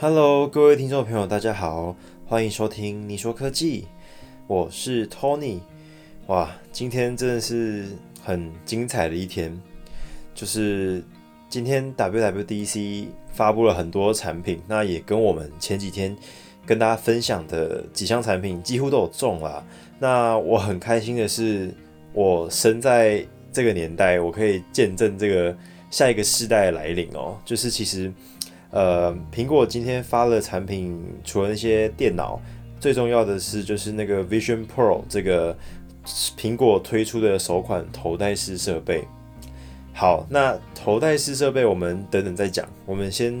Hello，各位听众朋友，大家好，欢迎收听你说科技，我是 Tony。哇，今天真的是很精彩的一天，就是今天 WWDC 发布了很多产品，那也跟我们前几天跟大家分享的几项产品几乎都有中啦。那我很开心的是，我生在这个年代，我可以见证这个下一个世代的来临哦，就是其实。呃，苹果今天发了产品，除了那些电脑，最重要的是就是那个 Vision Pro 这个苹果推出的首款头戴式设备。好，那头戴式设备我们等等再讲，我们先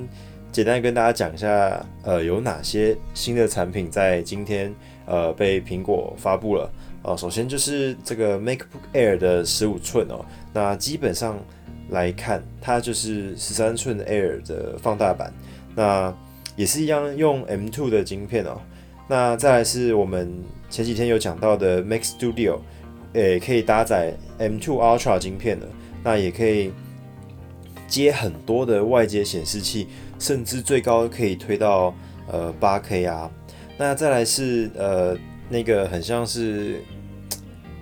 简单跟大家讲一下，呃，有哪些新的产品在今天呃被苹果发布了。哦，首先就是这个 MacBook Air 的十五寸哦，那基本上。来看，它就是十三寸 Air 的放大版，那也是一样用 M2 的晶片哦。那再来是我们前几天有讲到的 Mac Studio，诶，可以搭载 M2 Ultra 晶片的，那也可以接很多的外接显示器，甚至最高可以推到呃 8K 啊。那再来是呃那个很像是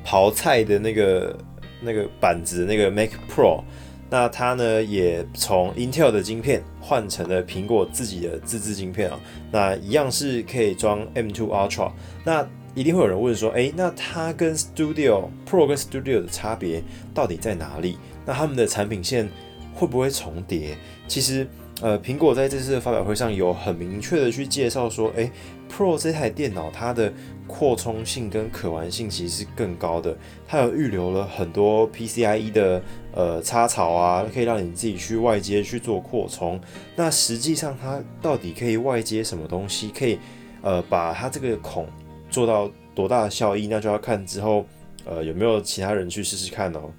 刨菜的那个那个板子，那个 Mac Pro。那它呢，也从 Intel 的晶片换成了苹果自己的自制晶片啊。那一样是可以装 M2 Ultra。那一定会有人问说，诶，那它跟 Studio Pro 跟 Studio 的差别到底在哪里？那他们的产品线会不会重叠？其实，呃，苹果在这次的发表会上有很明确的去介绍说，诶 p r o 这台电脑它的扩充性跟可玩性其实是更高的，它有预留了很多 PCIe 的。呃，插槽啊，可以让你自己去外接去做扩充。那实际上它到底可以外接什么东西？可以呃，把它这个孔做到多大的效益？那就要看之后呃有没有其他人去试试看哦。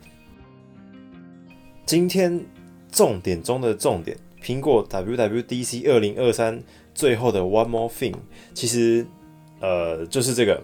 今天重点中的重点，苹果 WWDC 二零二三最后的 One More Thing，其实呃就是这个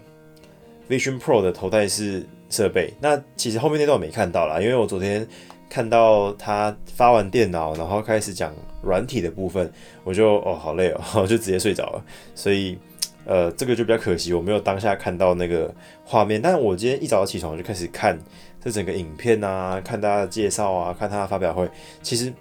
Vision Pro 的头戴式。设备那其实后面那段我没看到啦，因为我昨天看到他发完电脑，然后开始讲软体的部分，我就哦好累哦，我就直接睡着了。所以呃这个就比较可惜，我没有当下看到那个画面。但我今天一早起床就开始看这整个影片啊，看大家的介绍啊，看他的发表会。其实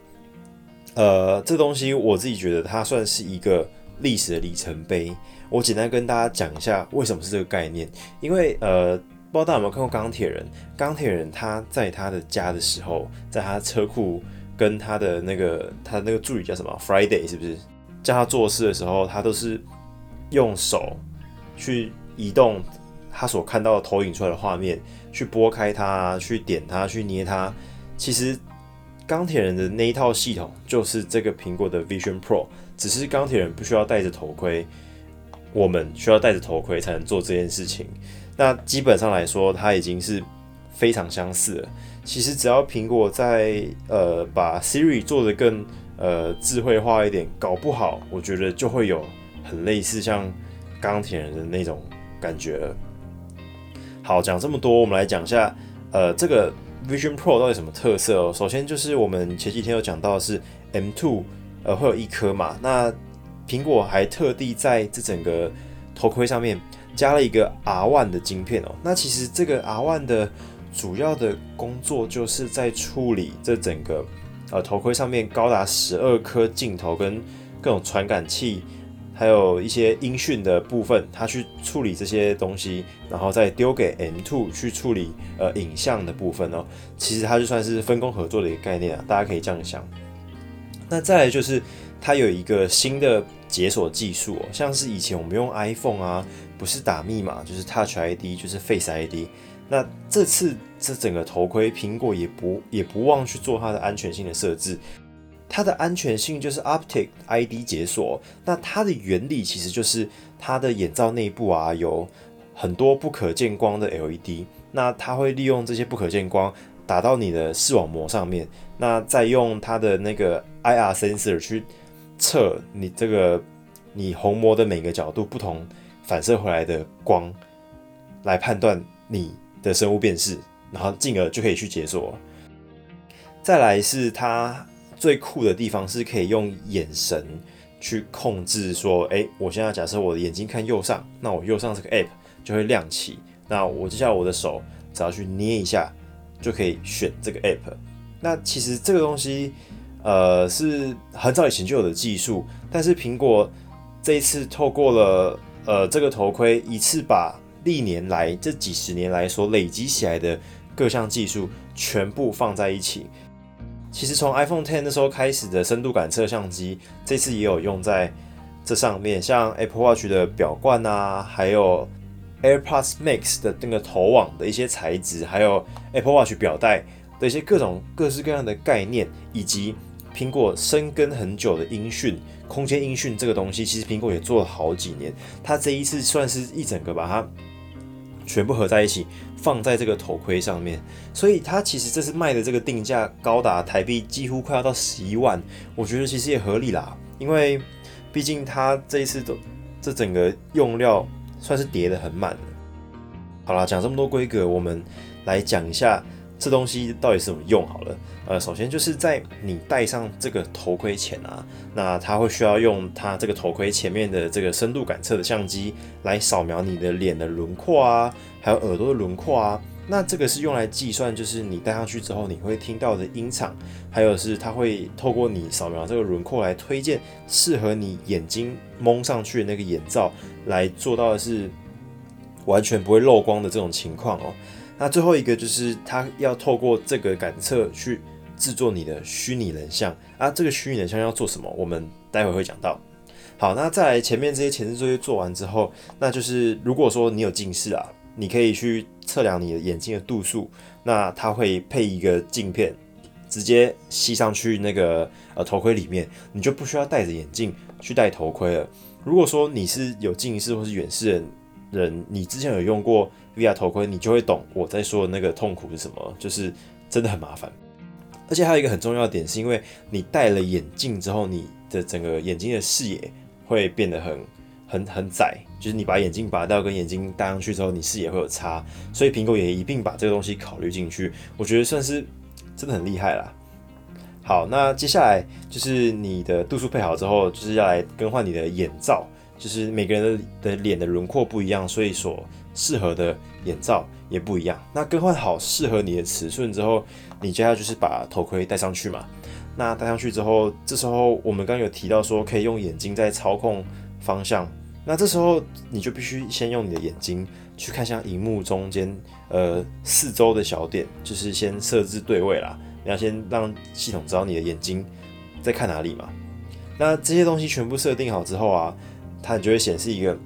呃这东西我自己觉得它算是一个历史的里程碑。我简单跟大家讲一下为什么是这个概念，因为呃。不知道大家有没有看过钢铁人？钢铁人他在他的家的时候，在他车库跟他的那个他那个助理叫什么？Friday 是不是？叫他做事的时候，他都是用手去移动他所看到的投影出来的画面，去拨开它，去点它，去捏它。其实钢铁人的那一套系统就是这个苹果的 Vision Pro，只是钢铁人不需要戴着头盔，我们需要戴着头盔才能做这件事情。那基本上来说，它已经是非常相似了。其实只要苹果在呃把 Siri 做的更呃智慧化一点，搞不好我觉得就会有很类似像钢铁人的那种感觉了。好，讲这么多，我们来讲一下呃这个 Vision Pro 到底什么特色哦。首先就是我们前几天有讲到是 M2 呃会有一颗嘛，那苹果还特地在这整个头盔上面。加了一个 R One 的晶片哦，那其实这个 R One 的主要的工作就是在处理这整个呃头盔上面高达十二颗镜头跟各种传感器，还有一些音讯的部分，它去处理这些东西，然后再丢给 M Two 去处理呃影像的部分哦。其实它就算是分工合作的一个概念啊，大家可以这样想。那再来就是它有一个新的解锁技术哦，像是以前我们用 iPhone 啊。不是打密码，就是 Touch ID，就是 Face ID。那这次这整个头盔，苹果也不也不忘去做它的安全性的设置。它的安全性就是 Optic ID 解锁。那它的原理其实就是它的眼罩内部啊有很多不可见光的 LED。那它会利用这些不可见光打到你的视网膜上面，那再用它的那个 IR sensor 去测你这个你虹膜的每个角度不同。反射回来的光来判断你的生物辨识，然后进而就可以去解锁。再来是它最酷的地方，是可以用眼神去控制说，诶，我现在假设我的眼睛看右上，那我右上这个 app 就会亮起。那我接下来我的手只要去捏一下，就可以选这个 app。那其实这个东西，呃，是很早以前就有的技术，但是苹果这一次透过了呃这个头盔，一次把历年来这几十年来所累积起来的各项技术全部放在一起。其实从 iPhone Ten 那时候开始的深度感测相机，这次也有用在这上面，像 Apple Watch 的表冠啊，还有 AirPods Max 的那个头网的一些材质，还有 Apple Watch 表带的一些各种各式各样的概念，以及苹果深耕很久的音讯、空间音讯这个东西，其实苹果也做了好几年，它这一次算是一整个把它全部合在一起。放在这个头盔上面，所以它其实这次卖的这个定价高达台币几乎快要到十一万，我觉得其实也合理啦，因为毕竟它这一次的这整个用料算是叠的很满好啦，讲这么多规格，我们来讲一下这东西到底是怎么用好了。呃，首先就是在你戴上这个头盔前啊，那它会需要用它这个头盔前面的这个深度感测的相机来扫描你的脸的轮廓啊，还有耳朵的轮廓啊。那这个是用来计算，就是你戴上去之后你会听到的音场，还有是它会透过你扫描这个轮廓来推荐适合你眼睛蒙上去的那个眼罩，来做到的是完全不会漏光的这种情况哦。那最后一个就是它要透过这个感测去。制作你的虚拟人像啊，这个虚拟人像要做什么？我们待会会讲到。好，那在前面这些前置作业做完之后，那就是如果说你有近视啊，你可以去测量你的眼睛的度数，那它会配一个镜片，直接吸上去那个呃头盔里面，你就不需要戴着眼镜去戴头盔了。如果说你是有近视或是远视的人，你之前有用过 VR 头盔，你就会懂我在说的那个痛苦是什么，就是真的很麻烦。而且还有一个很重要的点，是因为你戴了眼镜之后，你的整个眼睛的视野会变得很很很窄，就是你把眼镜拔掉跟眼睛戴上去之后，你视野会有差，所以苹果也一并把这个东西考虑进去，我觉得算是真的很厉害啦。好，那接下来就是你的度数配好之后，就是要来更换你的眼罩，就是每个人的的脸的轮廓不一样，所以所适合的眼罩也不一样。那更换好适合你的尺寸之后，你接下来就是把头盔戴上去嘛。那戴上去之后，这时候我们刚有提到说可以用眼睛在操控方向。那这时候你就必须先用你的眼睛去看向荧幕中间呃四周的小点，就是先设置对位啦。你要先让系统知道你的眼睛在看哪里嘛。那这些东西全部设定好之后啊，它就会显示一个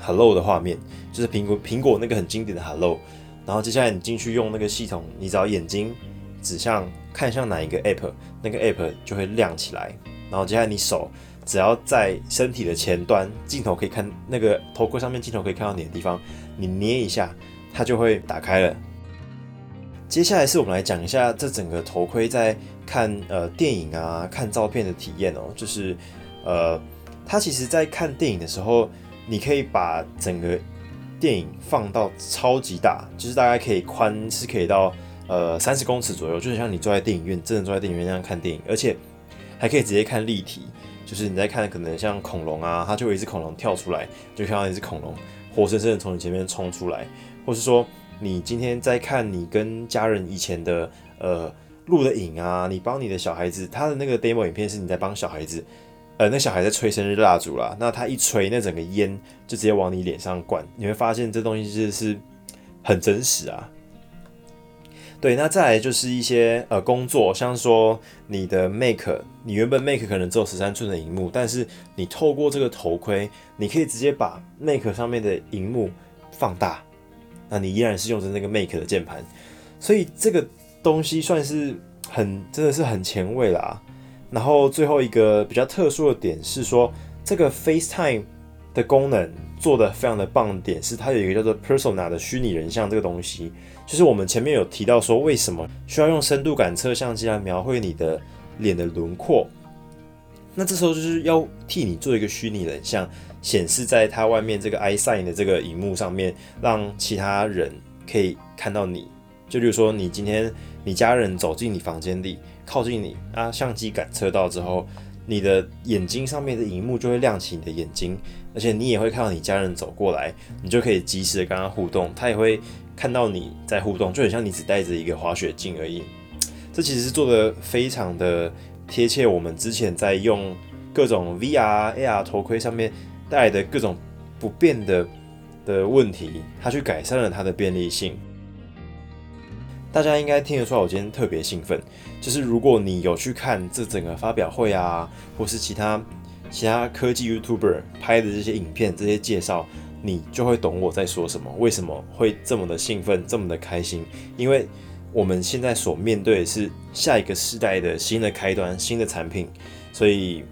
Hello 的画面。就是苹果苹果那个很经典的 Hello，然后接下来你进去用那个系统，你只要眼睛指向看向哪一个 App，那个 App 就会亮起来。然后接下来你手只要在身体的前端，镜头可以看那个头盔上面镜头可以看到你的地方，你捏一下，它就会打开了。接下来是我们来讲一下这整个头盔在看呃电影啊、看照片的体验哦，就是呃，它其实在看电影的时候，你可以把整个电影放到超级大，就是大概可以宽是可以到呃三十公尺左右，就是像你坐在电影院，真的坐在电影院那样看电影，而且还可以直接看立体，就是你在看可能像恐龙啊，它就有一只恐龙跳出来，就看到一只恐龙活生生的从你前面冲出来，或是说你今天在看你跟家人以前的呃录的影啊，你帮你的小孩子，他的那个 demo 影片是你在帮小孩子。呃，那小孩在吹生日蜡烛啦，那他一吹，那整个烟就直接往你脸上灌，你会发现这东西就是很真实啊。对，那再来就是一些呃工作，像说你的 Make，你原本 Make 可能只有十三寸的荧幕，但是你透过这个头盔，你可以直接把 Make 上面的荧幕放大，那你依然是用着那个 Make 的键盘，所以这个东西算是很真的是很前卫啦。然后最后一个比较特殊的点是说，这个 FaceTime 的功能做的非常的棒点是，它有一个叫做 Persona 的虚拟人像这个东西，就是我们前面有提到说，为什么需要用深度感测相机来描绘你的脸的轮廓？那这时候就是要替你做一个虚拟人像，显示在它外面这个 iSign 的这个荧幕上面，让其他人可以看到你。就比如说，你今天你家人走进你房间里。靠近你啊，相机感测到之后，你的眼睛上面的荧幕就会亮起你的眼睛，而且你也会看到你家人走过来，你就可以及时的跟他互动，他也会看到你在互动，就很像你只带着一个滑雪镜而已。这其实是做的非常的贴切，我们之前在用各种 VR、AR 头盔上面带来的各种不便的的问题，它去改善了它的便利性。大家应该听得出来，我今天特别兴奋。就是如果你有去看这整个发表会啊，或是其他其他科技 YouTuber 拍的这些影片、这些介绍，你就会懂我在说什么。为什么会这么的兴奋、这么的开心？因为我们现在所面对的是下一个时代的新的开端、新的产品，所以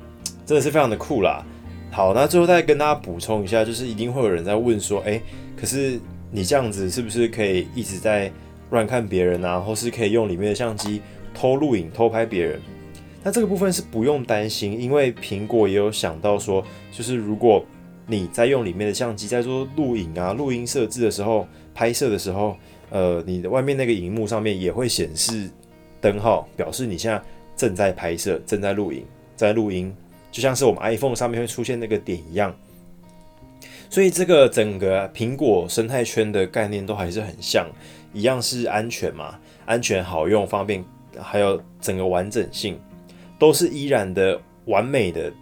真的是非常的酷啦。好，那最后再跟大家补充一下，就是一定会有人在问说，哎，可是你这样子是不是可以一直在？乱看别人啊，或是可以用里面的相机偷录影、偷拍别人。那这个部分是不用担心，因为苹果也有想到说，就是如果你在用里面的相机在做录影啊、录音设置的时候、拍摄的时候，呃，你的外面那个荧幕上面也会显示灯号，表示你现在正在拍摄、正在录影、在录音，就像是我们 iPhone 上面会出现那个点一样。所以这个整个苹果生态圈的概念都还是很像。一样是安全嘛，安全、好用、方便，还有整个完整性，都是依然的完美的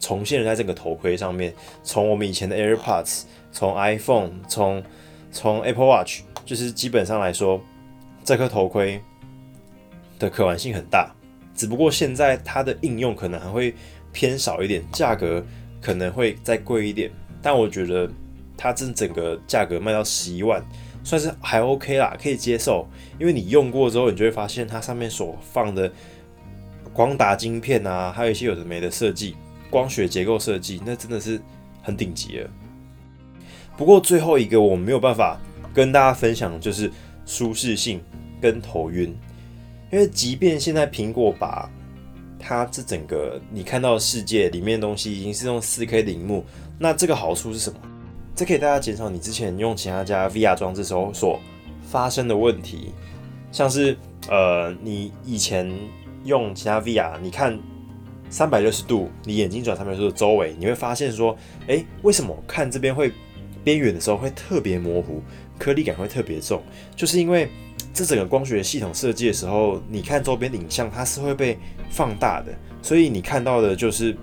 重现在这个头盔上面。从我们以前的 AirPods，从 iPhone，从从 Apple Watch，就是基本上来说，这颗头盔的可玩性很大。只不过现在它的应用可能还会偏少一点，价格可能会再贵一点。但我觉得它这整个价格卖到十一万。算是还 OK 啦，可以接受，因为你用过之后，你就会发现它上面所放的光达晶片啊，还有一些有的没的设计，光学结构设计，那真的是很顶级了。不过最后一个我没有办法跟大家分享，就是舒适性跟头晕，因为即便现在苹果把它这整个你看到的世界里面的东西已经是用四 K 的荧幕，那这个好处是什么？这可以大家减少你之前用其他家 VR 装置时候所发生的问题，像是呃，你以前用其他 VR，你看三百六十度，你眼睛转三百六十度周围，你会发现说，哎，为什么看这边会边缘的时候会特别模糊，颗粒感会特别重？就是因为这整个光学系统设计的时候，你看周边影像它是会被放大的，所以你看到的就是。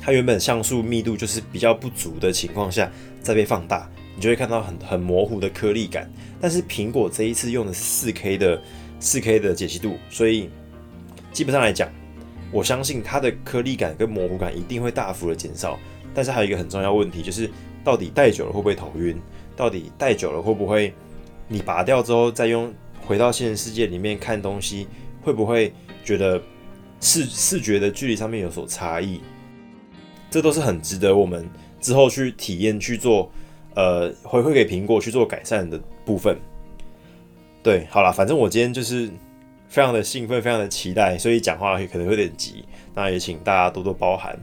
它原本像素密度就是比较不足的情况下，再被放大，你就会看到很很模糊的颗粒感。但是苹果这一次用的是四 K 的四 K 的解析度，所以基本上来讲，我相信它的颗粒感跟模糊感一定会大幅的减少。但是还有一个很重要问题，就是到底戴久了会不会头晕？到底戴久了会不会你拔掉之后再用回到现实世界里面看东西，会不会觉得视视觉的距离上面有所差异？这都是很值得我们之后去体验、去做，呃，回馈给苹果去做改善的部分。对，好了，反正我今天就是非常的兴奋、非常的期待，所以讲话可能有点急，那也请大家多多包涵。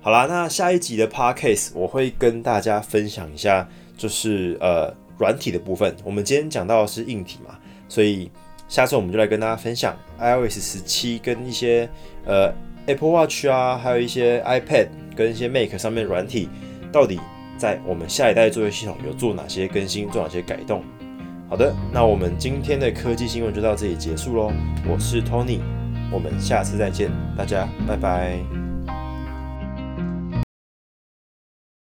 好啦，那下一集的 podcast 我会跟大家分享一下，就是呃软体的部分。我们今天讲到的是硬体嘛，所以下次我们就来跟大家分享 iOS 十七跟一些呃 Apple Watch 啊，还有一些 iPad。跟一些 Make 上面软体，到底在我们下一代作业系统有做哪些更新，做哪些改动？好的，那我们今天的科技新闻就到这里结束喽。我是 Tony，我们下次再见，大家拜拜。